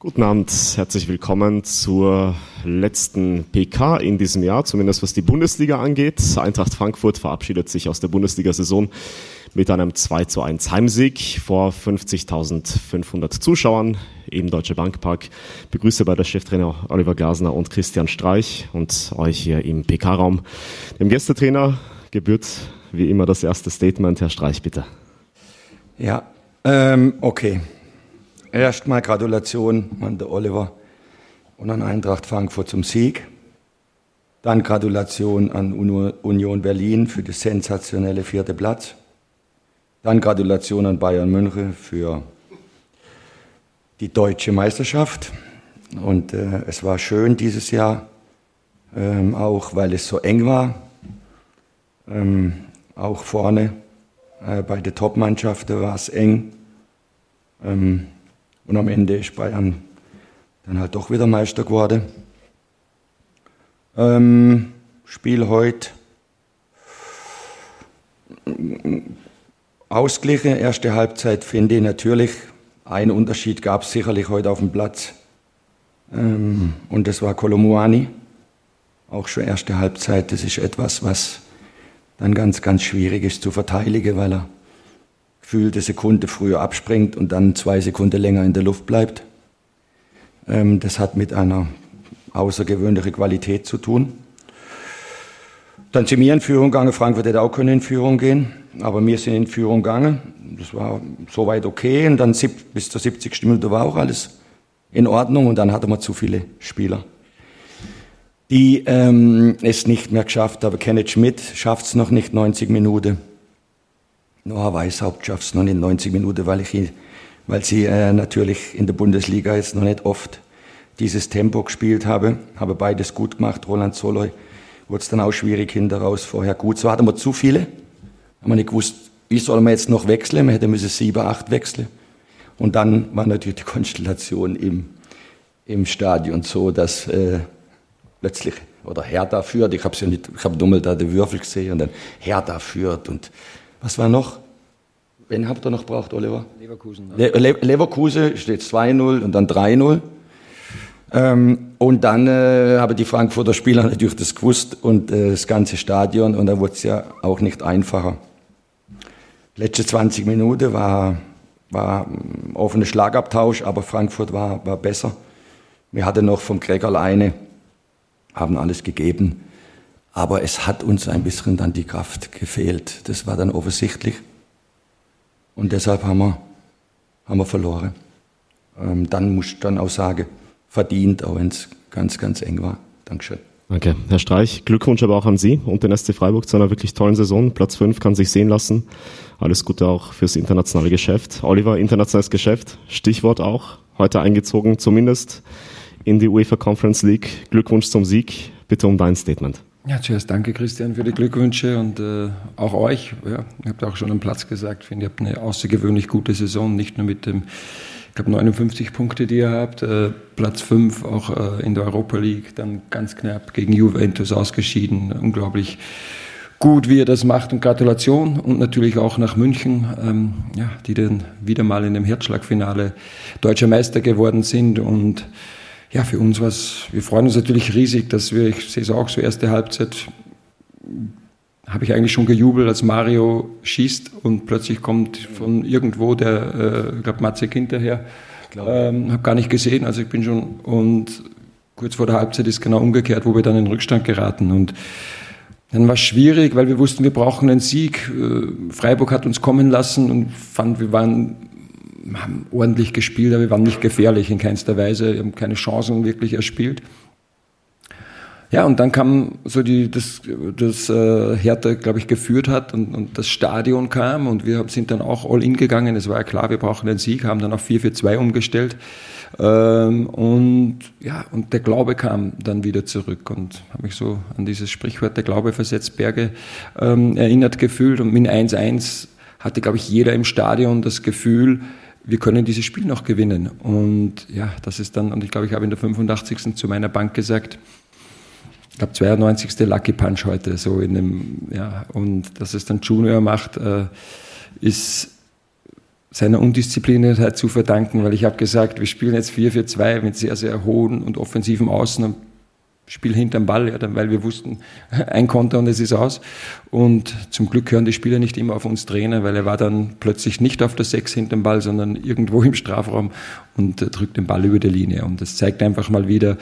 Guten Abend, herzlich willkommen zur letzten PK in diesem Jahr, zumindest was die Bundesliga angeht. Eintracht Frankfurt verabschiedet sich aus der Bundesliga-Saison mit einem 2 zu 1 Heimsieg vor 50.500 Zuschauern im Deutsche Bankpark. Begrüße bei der Cheftrainer Oliver Glasner und Christian Streich und euch hier im PK-Raum. Dem Gästetrainer gebührt wie immer das erste Statement. Herr Streich, bitte. Ja, ähm, okay. Erstmal Gratulation an der Oliver und an Eintracht Frankfurt zum Sieg. Dann Gratulation an Union Berlin für das sensationelle vierte Platz. Dann Gratulation an Bayern München für die deutsche Meisterschaft. Und äh, es war schön dieses Jahr, ähm, auch weil es so eng war. Ähm, auch vorne äh, bei der Top-Mannschaften war es eng. Ähm, und am Ende ist Bayern dann halt doch wieder Meister geworden. Ähm, Spiel heute. Ausgleichen, erste Halbzeit finde ich natürlich. Ein Unterschied gab es sicherlich heute auf dem Platz. Ähm, und das war Kolomuani. Auch schon erste Halbzeit. Das ist etwas, was dann ganz, ganz schwierig ist zu verteidigen, weil er gefühlt eine Sekunde früher abspringt und dann zwei Sekunden länger in der Luft bleibt. Ähm, das hat mit einer außergewöhnlichen Qualität zu tun. Dann sind wir in Führung gegangen. Frankfurt hätte auch können in Führung gehen, aber wir sind in Führung gegangen. Das war soweit okay. Und dann bis zur 70. Minute war auch alles in Ordnung. Und dann hatten wir zu viele Spieler, die ähm, es nicht mehr geschafft haben. Kenneth Schmidt schafft es noch nicht 90 Minuten. Noah Weishaupt schafft es noch nicht 90 Minuten, weil, ich, weil sie äh, natürlich in der Bundesliga jetzt noch nicht oft dieses Tempo gespielt habe. Habe beides gut gemacht. Roland Soloy wurde es dann auch schwierig hinter raus, vorher gut. So hatten wir zu viele. Haben wir nicht gewusst, wie soll man jetzt noch wechseln? Man hätte müssen sieben, acht wechseln. Und dann war natürlich die Konstellation im, im Stadion so, dass äh, plötzlich oder Hertha führt. Ich habe ja nicht, ich habe dummel da die Würfel gesehen und dann Hertha führt und was war noch? Wen habt ihr noch braucht, Oliver? Leverkusen. Le Le Leverkusen steht 2-0 und dann 3-0. Ähm, und dann äh, haben die Frankfurter Spieler natürlich das gewusst und äh, das ganze Stadion und da wurde es ja auch nicht einfacher. Letzte 20 Minuten war, war ein offener Schlagabtausch, aber Frankfurt war, war besser. Wir hatten noch vom Gregor eine, haben alles gegeben. Aber es hat uns ein bisschen dann die Kraft gefehlt. Das war dann offensichtlich. Und deshalb haben wir, haben wir verloren. Ähm, dann muss ich dann auch sagen, verdient, auch wenn es ganz, ganz eng war. Dankeschön. Danke. Herr Streich, Glückwunsch aber auch an Sie und den SC Freiburg zu einer wirklich tollen Saison. Platz 5 kann sich sehen lassen. Alles Gute auch fürs internationale Geschäft. Oliver, internationales Geschäft, Stichwort auch, heute eingezogen, zumindest in die UEFA Conference League. Glückwunsch zum Sieg. Bitte um dein Statement. Ja, zuerst danke Christian für die Glückwünsche und äh, auch euch. Ja, ihr habt auch schon am Platz gesagt, ich finde, ihr habt eine außergewöhnlich gute Saison, nicht nur mit dem, ich glaube 59 Punkte, die ihr habt, äh, Platz 5 auch äh, in der Europa League, dann ganz knapp gegen Juventus ausgeschieden, unglaublich gut, wie ihr das macht. Und Gratulation und natürlich auch nach München, ähm, ja, die dann wieder mal in dem Herzschlagfinale deutscher Meister geworden sind. Und ja, für uns war es, wir freuen uns natürlich riesig, dass wir, ich sehe es auch so, erste Halbzeit habe ich eigentlich schon gejubelt, als Mario schießt und plötzlich kommt von irgendwo der, äh, ich glaube, Matze hinterher. Ähm, habe gar nicht gesehen, also ich bin schon, und kurz vor der Halbzeit ist genau umgekehrt, wo wir dann in Rückstand geraten und dann war es schwierig, weil wir wussten, wir brauchen einen Sieg. Äh, Freiburg hat uns kommen lassen und fand, wir waren haben ordentlich gespielt, aber wir waren nicht gefährlich in keinster Weise, wir haben keine Chancen wirklich erspielt. Ja, und dann kam so die, das, das äh, Hertha, glaube ich, geführt hat und, und das Stadion kam und wir sind dann auch all in gegangen. Es war ja klar, wir brauchen den Sieg, haben dann auf 4-4-2 umgestellt. Ähm, und ja, und der Glaube kam dann wieder zurück und habe mich so an dieses Sprichwort, der Glaube versetzt Berge, ähm, erinnert gefühlt. Und mit 1-1 hatte, glaube ich, jeder im Stadion das Gefühl, wir können dieses Spiel noch gewinnen. Und ja, das ist dann, und ich glaube, ich habe in der 85. zu meiner Bank gesagt, ich glaube 92. Lucky Punch heute, so in dem, ja, und dass es dann Junior macht, äh, ist seiner Undiszipliniertheit zu verdanken, weil ich habe gesagt, wir spielen jetzt 4-4-2 mit sehr, sehr hohen und offensiven Außen und Spiel hinterm Ball, ja, weil wir wussten, ein Konter und es ist aus. Und zum Glück hören die Spieler nicht immer auf uns Trainer, weil er war dann plötzlich nicht auf der Sechs hinterm Ball, sondern irgendwo im Strafraum und drückt den Ball über die Linie. Und das zeigt einfach mal wieder,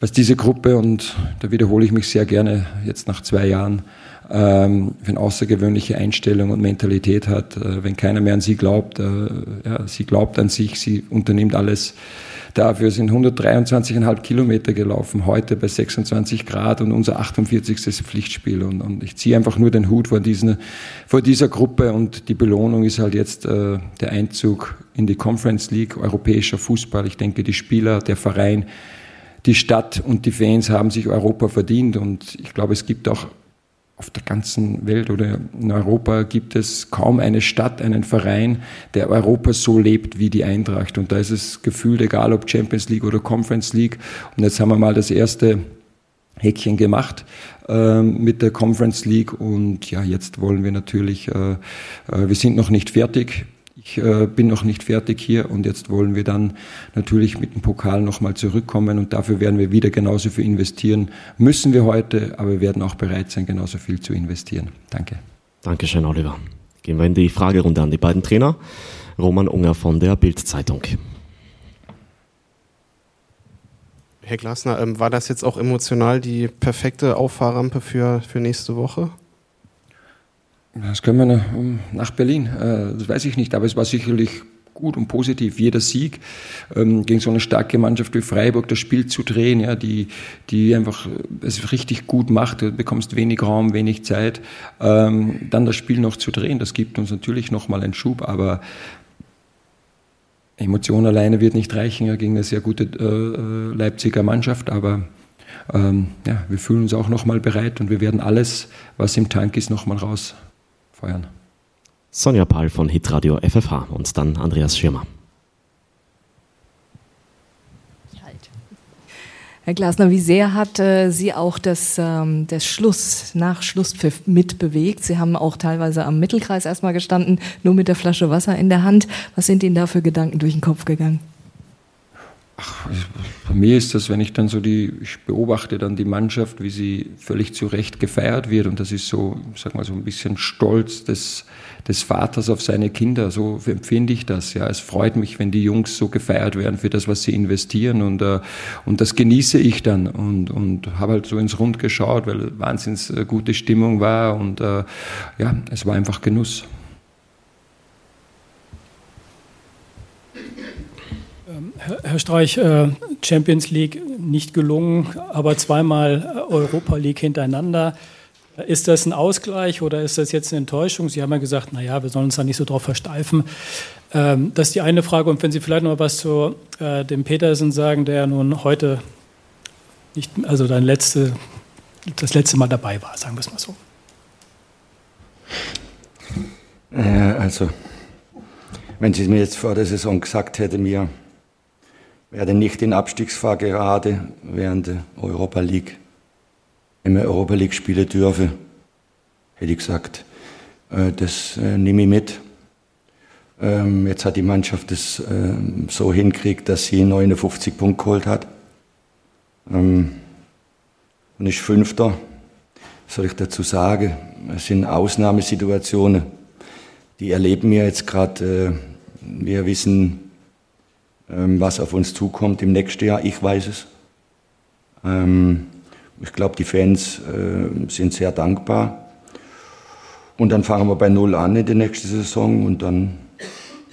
was diese Gruppe, und da wiederhole ich mich sehr gerne jetzt nach zwei Jahren, ähm, eine außergewöhnliche Einstellung und Mentalität hat, äh, wenn keiner mehr an sie glaubt. Äh, ja, sie glaubt an sich, sie unternimmt alles dafür, sind 123,5 Kilometer gelaufen, heute bei 26 Grad und unser 48. Pflichtspiel. Und, und ich ziehe einfach nur den Hut vor, diesen, vor dieser Gruppe und die Belohnung ist halt jetzt äh, der Einzug in die Conference League, europäischer Fußball. Ich denke, die Spieler, der Verein, die Stadt und die Fans haben sich Europa verdient und ich glaube, es gibt auch auf der ganzen Welt oder in Europa gibt es kaum eine Stadt, einen Verein, der Europa so lebt wie die Eintracht. Und da ist es gefühlt egal, ob Champions League oder Conference League. Und jetzt haben wir mal das erste Häkchen gemacht äh, mit der Conference League. Und ja, jetzt wollen wir natürlich, äh, äh, wir sind noch nicht fertig ich äh, bin noch nicht fertig hier und jetzt wollen wir dann natürlich mit dem Pokal nochmal zurückkommen und dafür werden wir wieder genauso viel investieren. Müssen wir heute, aber wir werden auch bereit sein, genauso viel zu investieren. Danke. Dankeschön, Oliver. Gehen wir in die Fragerunde an die beiden Trainer. Roman Unger von der Bild-Zeitung. Herr Glasner, ähm, war das jetzt auch emotional die perfekte Auffahrrampe für, für nächste Woche? Das können wir nach Berlin. Äh, das weiß ich nicht, aber es war sicherlich gut und positiv. Jeder Sieg ähm, gegen so eine starke Mannschaft wie Freiburg, das Spiel zu drehen, ja, die, die einfach äh, es richtig gut macht. Du bekommst wenig Raum, wenig Zeit. Ähm, dann das Spiel noch zu drehen, das gibt uns natürlich nochmal einen Schub, aber Emotion alleine wird nicht reichen ja, gegen eine sehr gute äh, Leipziger Mannschaft, aber ähm, ja, wir fühlen uns auch nochmal bereit und wir werden alles, was im Tank ist, nochmal raus feuern. Sonja Pahl von Hitradio FFH und dann Andreas Schirmer. Herr Glasner, wie sehr hat äh, Sie auch das, ähm, das Schluss, nach Schlusspfiff mitbewegt? Sie haben auch teilweise am Mittelkreis erstmal gestanden, nur mit der Flasche Wasser in der Hand. Was sind Ihnen da für Gedanken durch den Kopf gegangen? Ach, bei mir ist das, wenn ich dann so die, ich beobachte dann die Mannschaft, wie sie völlig zu Recht gefeiert wird und das ist so, sag mal so ein bisschen Stolz des, des Vaters auf seine Kinder. So empfinde ich das. Ja, es freut mich, wenn die Jungs so gefeiert werden für das, was sie investieren und äh, und das genieße ich dann und und habe halt so ins Rund geschaut, weil wahnsinns äh, gute Stimmung war und äh, ja, es war einfach Genuss. Herr Streich, äh, Champions League nicht gelungen, aber zweimal äh, Europa League hintereinander. Ist das ein Ausgleich oder ist das jetzt eine Enttäuschung? Sie haben ja gesagt, naja, wir sollen uns da nicht so drauf versteifen. Ähm, das ist die eine Frage. Und wenn Sie vielleicht noch was zu äh, dem Petersen sagen, der nun heute nicht, also dein letzte, das letzte Mal dabei war, sagen wir es mal so. Also, wenn Sie es mir jetzt vor der Saison gesagt hätten, mir werde nicht in Abstiegsfahr gerade während der Europa League, wenn wir Europa League spielen dürfen, hätte ich gesagt, äh, das äh, nehme ich mit. Ähm, jetzt hat die Mannschaft es äh, so hinkriegt, dass sie 59 Punkte geholt hat. Ähm, und ist Fünfter. Soll ich dazu sagen? Es sind Ausnahmesituationen. Die erleben wir jetzt gerade. Wir wissen, ähm, was auf uns zukommt im nächsten Jahr. Ich weiß es. Ähm, ich glaube, die Fans äh, sind sehr dankbar. Und dann fangen wir bei Null an in der nächsten Saison und dann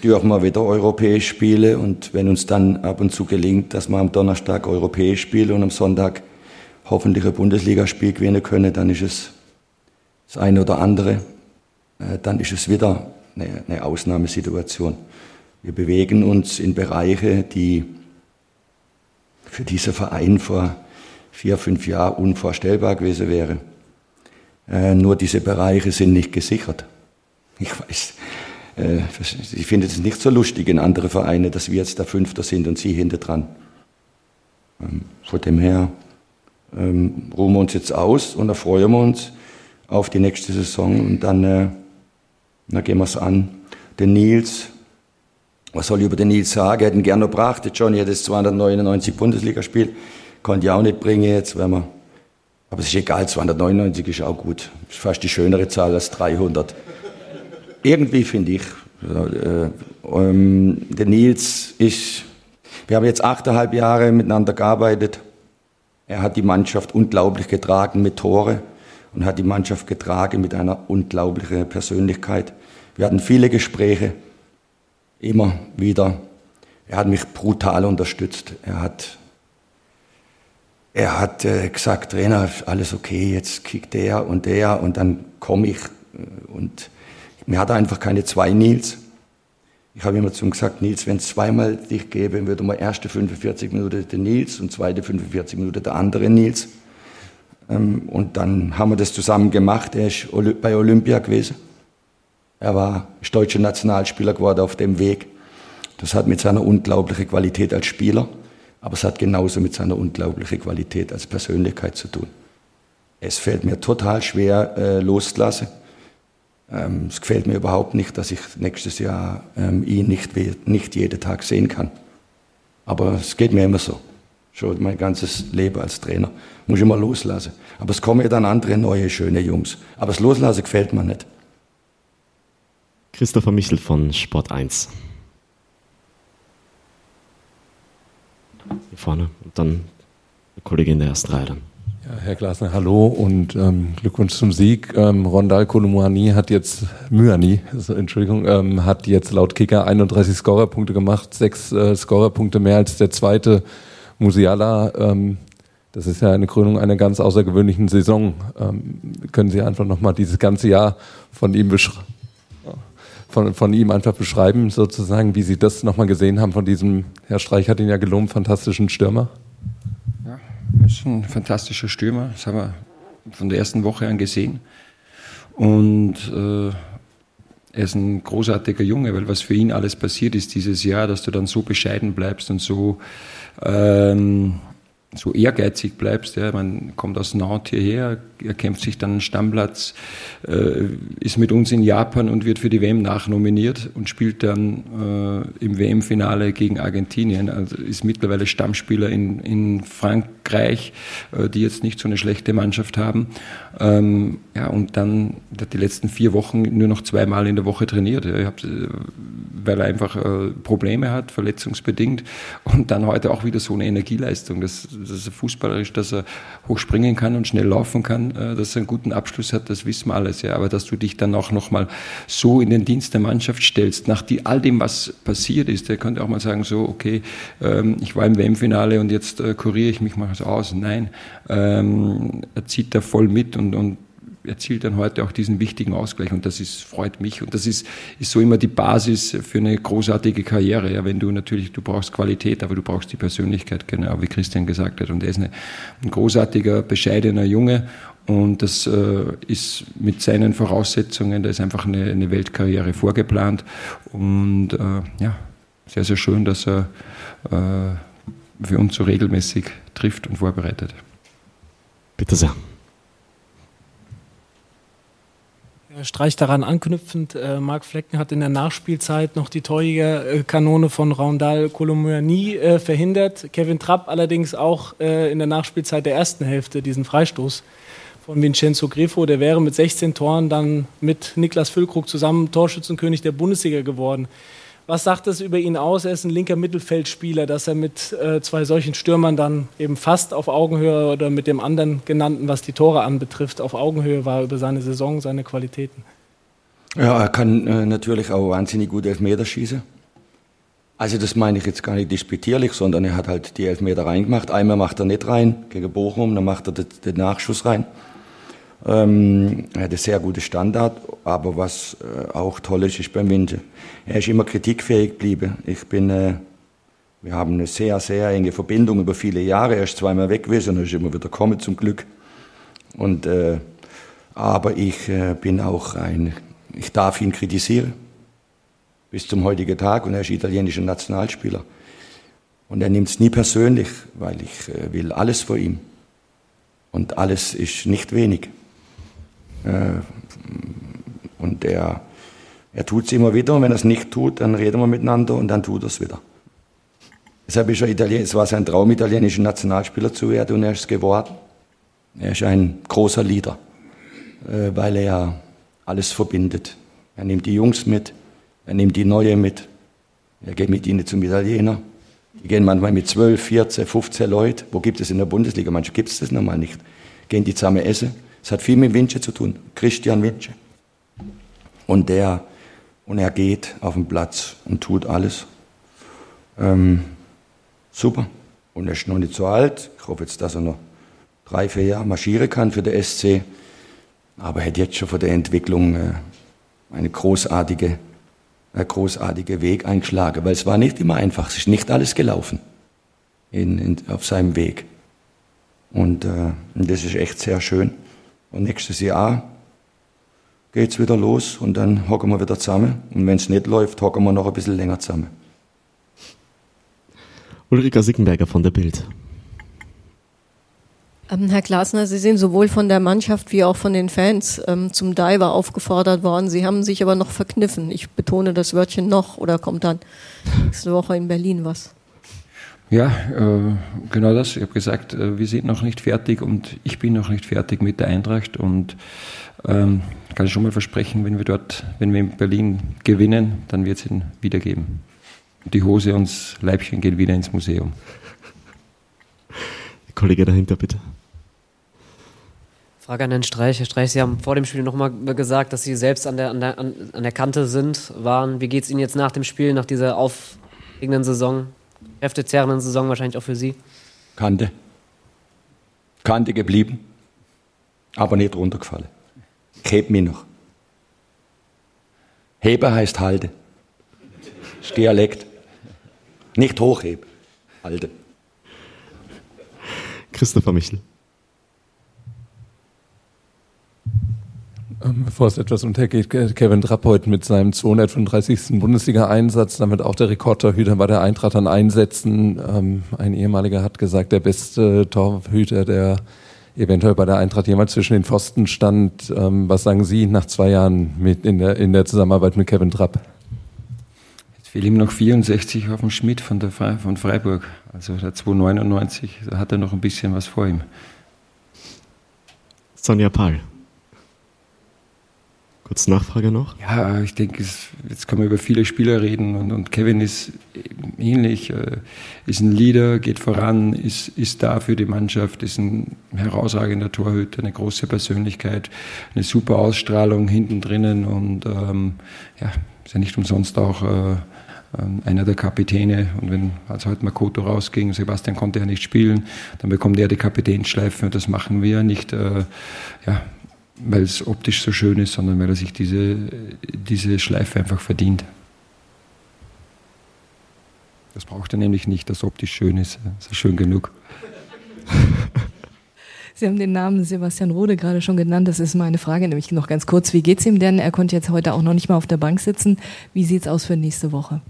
dürfen wir wieder europäisch spielen. Und wenn uns dann ab und zu gelingt, dass wir am Donnerstag europäisch spielen und am Sonntag hoffentlich ein Bundesligaspiel gewinnen können, dann ist es das eine oder andere. Äh, dann ist es wieder eine Ausnahmesituation. Wir bewegen uns in Bereiche, die für diesen Verein vor vier, fünf Jahren unvorstellbar gewesen wäre. Äh, nur diese Bereiche sind nicht gesichert. Ich weiß, äh, ich finde es nicht so lustig in andere Vereine, dass wir jetzt der Fünfter sind und Sie hinter dran. Ähm, von dem her ähm, ruhen wir uns jetzt aus und erfreuen wir uns auf die nächste Saison und dann, äh, dann gehen wir es an. Den Nils, Was soll ich über den Nils sagen? Hätten gerne noch gebracht. Johnny hat das 299 Bundesligaspiel. Konnte ich auch nicht bringen jetzt, wenn man. Aber es ist egal, 299 ist auch gut. Ist fast die schönere Zahl als 300. Irgendwie finde ich, äh, ähm, der Nils ist, wir haben jetzt achteinhalb Jahre miteinander gearbeitet. Er hat die Mannschaft unglaublich getragen mit Tore und hat die Mannschaft getragen mit einer unglaublichen Persönlichkeit. Wir hatten viele Gespräche, immer wieder. Er hat mich brutal unterstützt. Er hat, er hat äh, gesagt, Trainer, alles okay, jetzt kickt der und der und dann komme ich. Und mir hat einfach keine zwei Nils. Ich habe immer zu ihm gesagt, Nils, wenn es zweimal dich gäbe, würde man erste 45 Minuten den Nils und zweite 45 Minuten der andere Nils. Ähm, und dann haben wir das zusammen gemacht. Er ist bei Olympia gewesen. Er war deutscher Nationalspieler geworden auf dem Weg. Das hat mit seiner unglaublichen Qualität als Spieler, aber es hat genauso mit seiner unglaublichen Qualität als Persönlichkeit zu tun. Es fällt mir total schwer äh, loszulassen. Ähm, es gefällt mir überhaupt nicht, dass ich nächstes Jahr ähm, ihn nicht, nicht jeden Tag sehen kann. Aber es geht mir immer so. Schon mein ganzes Leben als Trainer. Muss ich immer loslassen. Aber es kommen ja dann andere neue, schöne Jungs. Aber das Loslassen gefällt mir nicht. Christopher Michel von Sport 1. Hier vorne und dann die Kollegin in der ersten Reihe dann. Ja, Herr Glasner, hallo und ähm, Glückwunsch zum Sieg. Ähm, Rondal Kolumuani hat jetzt, Myani, also, Entschuldigung, ähm, hat jetzt laut Kicker 31 Scorerpunkte gemacht, sechs äh, Scorerpunkte mehr als der zweite Musiala. Ähm, das ist ja eine Krönung einer ganz außergewöhnlichen Saison. Ähm, können Sie einfach nochmal dieses ganze Jahr von ihm beschreiben? Von, von ihm einfach beschreiben, sozusagen, wie Sie das nochmal gesehen haben von diesem, Herr Streich hat ihn ja gelobt, fantastischen Stürmer? Ja, er ist ein fantastischer Stürmer, das haben wir von der ersten Woche an gesehen. Und äh, er ist ein großartiger Junge, weil was für ihn alles passiert ist dieses Jahr, dass du dann so bescheiden bleibst und so ähm, so ehrgeizig bleibst. Ja. Man kommt aus Nantes hierher, er kämpft sich dann einen Stammplatz, äh, ist mit uns in Japan und wird für die WM nachnominiert und spielt dann äh, im WM-Finale gegen Argentinien. Also ist mittlerweile Stammspieler in, in Frankreich, äh, die jetzt nicht so eine schlechte Mannschaft haben. Ähm, ja, und dann hat die letzten vier Wochen nur noch zweimal in der Woche trainiert. Ja. Hab, äh, weil er einfach äh, Probleme hat, verletzungsbedingt. Und dann heute auch wieder so eine Energieleistung, dass, dass er fußballerisch, dass er hochspringen kann und schnell laufen kann, äh, dass er einen guten Abschluss hat, das wissen wir alles. Ja. Aber dass du dich dann auch nochmal so in den Dienst der Mannschaft stellst, nach die, all dem, was passiert ist, der könnte auch mal sagen, so, okay, ähm, ich war im WM-Finale und jetzt äh, kuriere ich mich mal aus. Nein, ähm, er zieht da voll mit und, und erzielt dann heute auch diesen wichtigen Ausgleich und das ist, freut mich und das ist, ist so immer die Basis für eine großartige Karriere. Ja, wenn du natürlich, du brauchst Qualität, aber du brauchst die Persönlichkeit, genau wie Christian gesagt hat. Und er ist eine, ein großartiger, bescheidener Junge und das äh, ist mit seinen Voraussetzungen, da ist einfach eine, eine Weltkarriere vorgeplant und äh, ja, sehr, sehr schön, dass er äh, für uns so regelmäßig trifft und vorbereitet. Bitte sehr. Streich daran anknüpfend, äh, Marc Flecken hat in der Nachspielzeit noch die Torjägerkanone von Raundal Colomboigny äh, verhindert. Kevin Trapp allerdings auch äh, in der Nachspielzeit der ersten Hälfte diesen Freistoß von Vincenzo Grifo. Der wäre mit 16 Toren dann mit Niklas Füllkrug zusammen Torschützenkönig der Bundesliga geworden. Was sagt es über ihn aus? Er ist ein linker Mittelfeldspieler, dass er mit äh, zwei solchen Stürmern dann eben fast auf Augenhöhe oder mit dem anderen genannten, was die Tore anbetrifft, auf Augenhöhe war über seine Saison, seine Qualitäten. Ja, er kann äh, natürlich auch wahnsinnig gut Elfmeter schießen. Also das meine ich jetzt gar nicht disputierlich, sondern er hat halt die Elfmeter reingemacht. Einmal macht er nicht rein gegen Bochum, dann macht er den Nachschuss rein. Ähm, er hat einen sehr guten Standard, aber was äh, auch toll ist, ist beim Winter. Er ist immer kritikfähig geblieben. Ich bin, äh, wir haben eine sehr, sehr enge Verbindung über viele Jahre. Er ist zweimal weg gewesen und ist immer wieder gekommen, zum Glück. Und, äh, aber ich bin auch ein, ich darf ihn kritisieren. Bis zum heutigen Tag und er ist italienischer Nationalspieler. Und er nimmt es nie persönlich, weil ich will alles vor ihm. Und alles ist nicht wenig. Äh, und er, Er tut es immer wieder und wenn er es nicht tut, dann reden wir miteinander und dann tut er es wieder. Deshalb ist er Italiener, es war sein Traum, italienischen Nationalspieler zu werden und er ist es geworden. Er ist ein großer Leader, äh, weil er alles verbindet. Er nimmt die Jungs mit, er nimmt die Neue mit, er geht mit ihnen zum Italiener. Die gehen manchmal mit 12, 14, 15 Leuten. Wo gibt es in der Bundesliga? Manchmal gibt es das normal nicht. Gehen die zusammen essen. Es hat viel mit Winche zu tun. Christian Winche. Und der, und er geht auf den Platz und tut alles. Ähm, super. Und er ist noch nicht so alt. Ich hoffe jetzt, dass er noch drei, vier Jahre marschieren kann für den SC. Aber er hat jetzt schon von der Entwicklung äh, eine großartige, ein großartiger Weg eingeschlagen. Weil es war nicht immer einfach. Es ist nicht alles gelaufen in, in, auf seinem Weg. Und, äh, und das ist echt sehr schön. Und nächstes Jahr geht's wieder los und dann hocken wir wieder zusammen. Und wenn es nicht läuft, hocken wir noch ein bisschen länger zusammen. Ulrika Sickenberger von der Bild. Ähm, Herr Glasner, Sie sind sowohl von der Mannschaft wie auch von den Fans ähm, zum Diver aufgefordert worden. Sie haben sich aber noch verkniffen. Ich betone das Wörtchen noch oder kommt dann nächste Woche in Berlin was? Ja, äh, genau das. Ich habe gesagt, äh, wir sind noch nicht fertig und ich bin noch nicht fertig mit der Eintracht und ähm, kann ich schon mal versprechen, wenn wir dort, wenn wir in Berlin gewinnen, dann wird es ihn wiedergeben. Die Hose und das Leibchen gehen wieder ins Museum. Kollege dahinter, bitte. Frage an Herrn Streich. Herr Streich, Sie haben vor dem Spiel nochmal gesagt, dass Sie selbst an der, an der, an der Kante sind, waren. Wie geht es Ihnen jetzt nach dem Spiel, nach dieser aufregenden Saison, kräftezerrenden Saison wahrscheinlich auch für Sie? Kante. Kante geblieben, aber nicht runtergefallen. Ich heb mich noch. Hebe heißt halte. Das ist Dialekt. Nicht hochheben, halte. Christopher Michel. Bevor es etwas untergeht, Kevin Trapp heute mit seinem 235. Bundesliga-Einsatz, damit auch der Rekordtorhüter bei der Eintracht an Einsätzen. Ähm, ein ehemaliger hat gesagt, der beste Torhüter, der eventuell bei der Eintracht jemals zwischen den Pfosten stand. Ähm, was sagen Sie nach zwei Jahren mit in, der, in der Zusammenarbeit mit Kevin Trapp? Jetzt fehlen ihm noch 64 auf dem Schmidt von, der Fre von Freiburg. Also der 299, da hat er noch ein bisschen was vor ihm. Sonja Pahl. Kurz Nachfrage noch? Ja, ich denke, jetzt kann man über viele Spieler reden und, und Kevin ist ähnlich, äh, ist ein Leader, geht voran, ist, ist da für die Mannschaft, ist ein herausragender Torhüter, eine große Persönlichkeit, eine super Ausstrahlung hinten drinnen und ähm, ja, ist ja nicht umsonst auch äh, einer der Kapitäne. Und wenn als heute Makoto rausging, Sebastian konnte ja nicht spielen, dann bekommt er die Kapitänsschleife und das machen wir nicht. Äh, ja, weil es optisch so schön ist, sondern weil er sich diese, diese Schleife einfach verdient. Das braucht er nämlich nicht, dass optisch schön ist. Das ist schön genug. Sie haben den Namen Sebastian Rode gerade schon genannt. Das ist meine Frage, nämlich noch ganz kurz. Wie geht es ihm denn? Er konnte jetzt heute auch noch nicht mal auf der Bank sitzen. Wie sieht es aus für nächste Woche?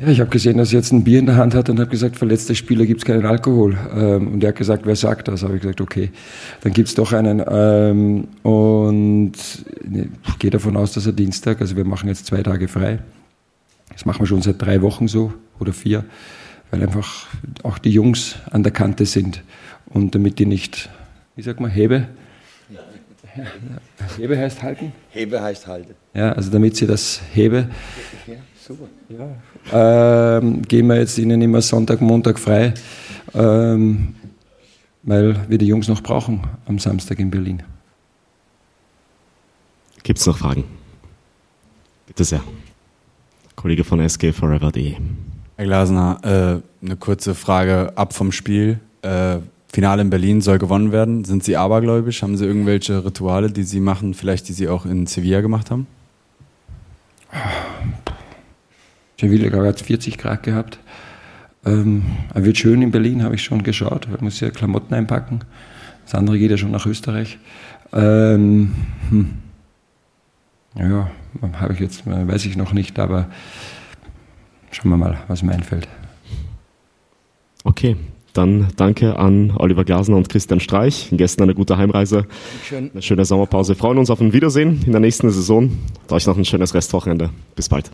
Ja, ich habe gesehen, dass er jetzt ein Bier in der Hand hat und habe gesagt, verletzte Spieler gibt es keinen Alkohol. Ähm, und er hat gesagt, wer sagt das? Habe ich gesagt, okay, dann gibt es doch einen. Ähm, und ich gehe davon aus, dass er Dienstag, also wir machen jetzt zwei Tage frei. Das machen wir schon seit drei Wochen so oder vier, weil einfach auch die Jungs an der Kante sind. Und damit die nicht, wie sagt man, Hebe? Hebe heißt halten? Hebe heißt halten. Ja, also damit sie das Hebe. Ja, super. Ja. Ähm, geben wir jetzt ihnen immer Sonntag, Montag frei, ähm, weil wir die Jungs noch brauchen am Samstag in Berlin. Gibt es noch Fragen? Bitte sehr. Kollege von SGForever.de. Herr Glasner, äh, eine kurze Frage ab vom Spiel. Äh, Finale in Berlin soll gewonnen werden. Sind Sie abergläubisch? Haben Sie irgendwelche Rituale, die Sie machen, vielleicht die Sie auch in Sevilla gemacht haben? Sevilla hat 40 Grad gehabt. Ähm, wird schön in Berlin, habe ich schon geschaut. Man muss ja Klamotten einpacken. Das andere geht ja schon nach Österreich. Ähm, hm. Ja, habe ich jetzt, weiß ich noch nicht, aber schauen wir mal, was mir einfällt. Okay. Dann danke an Oliver Glasner und Christian Streich, den Gästen eine gute Heimreise, Schön. eine schöne Sommerpause. Wir freuen uns auf ein Wiedersehen in der nächsten Saison und euch noch ein schönes Restwochenende. Bis bald.